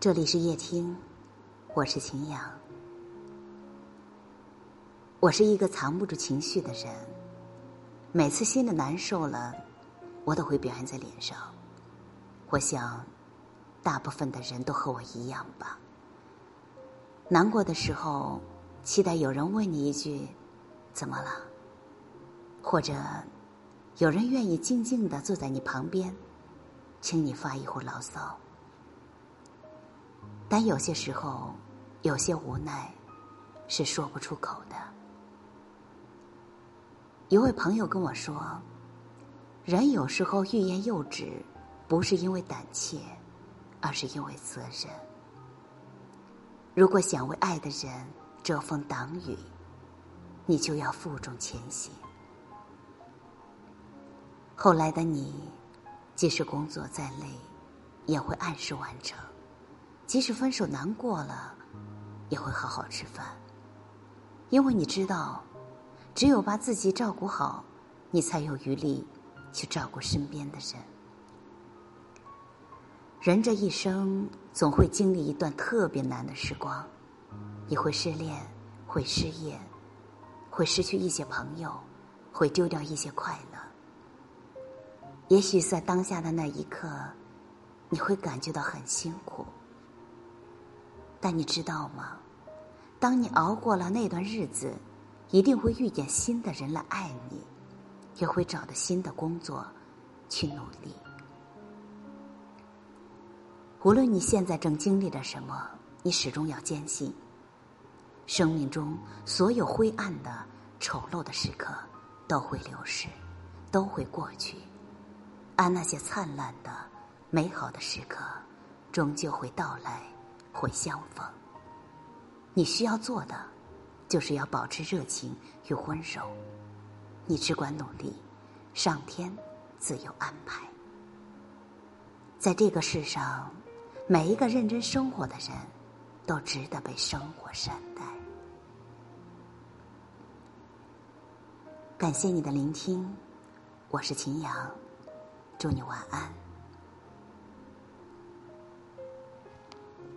这里是夜听，我是秦阳。我是一个藏不住情绪的人，每次心里难受了，我都会表现在脸上。我想，大部分的人都和我一样吧。难过的时候，期待有人问你一句：“怎么了？”或者，有人愿意静静的坐在你旁边，听你发一会儿牢骚。但有些时候，有些无奈是说不出口的。一位朋友跟我说：“人有时候欲言又止，不是因为胆怯，而是因为责任。如果想为爱的人遮风挡雨，你就要负重前行。”后来的你，即使工作再累，也会按时完成。即使分手难过了，也会好好吃饭，因为你知道，只有把自己照顾好，你才有余力去照顾身边的人。人这一生总会经历一段特别难的时光，你会失恋，会失业，会失去一些朋友，会丢掉一些快乐。也许在当下的那一刻，你会感觉到很辛苦。但你知道吗？当你熬过了那段日子，一定会遇见新的人来爱你，也会找到新的工作去努力。无论你现在正经历着什么，你始终要坚信：生命中所有灰暗的、丑陋的时刻都会流逝，都会过去，而那些灿烂的、美好的时刻终究会到来。会相逢。你需要做的，就是要保持热情与温柔。你只管努力，上天自有安排。在这个世上，每一个认真生活的人，都值得被生活善待。感谢你的聆听，我是秦阳，祝你晚安。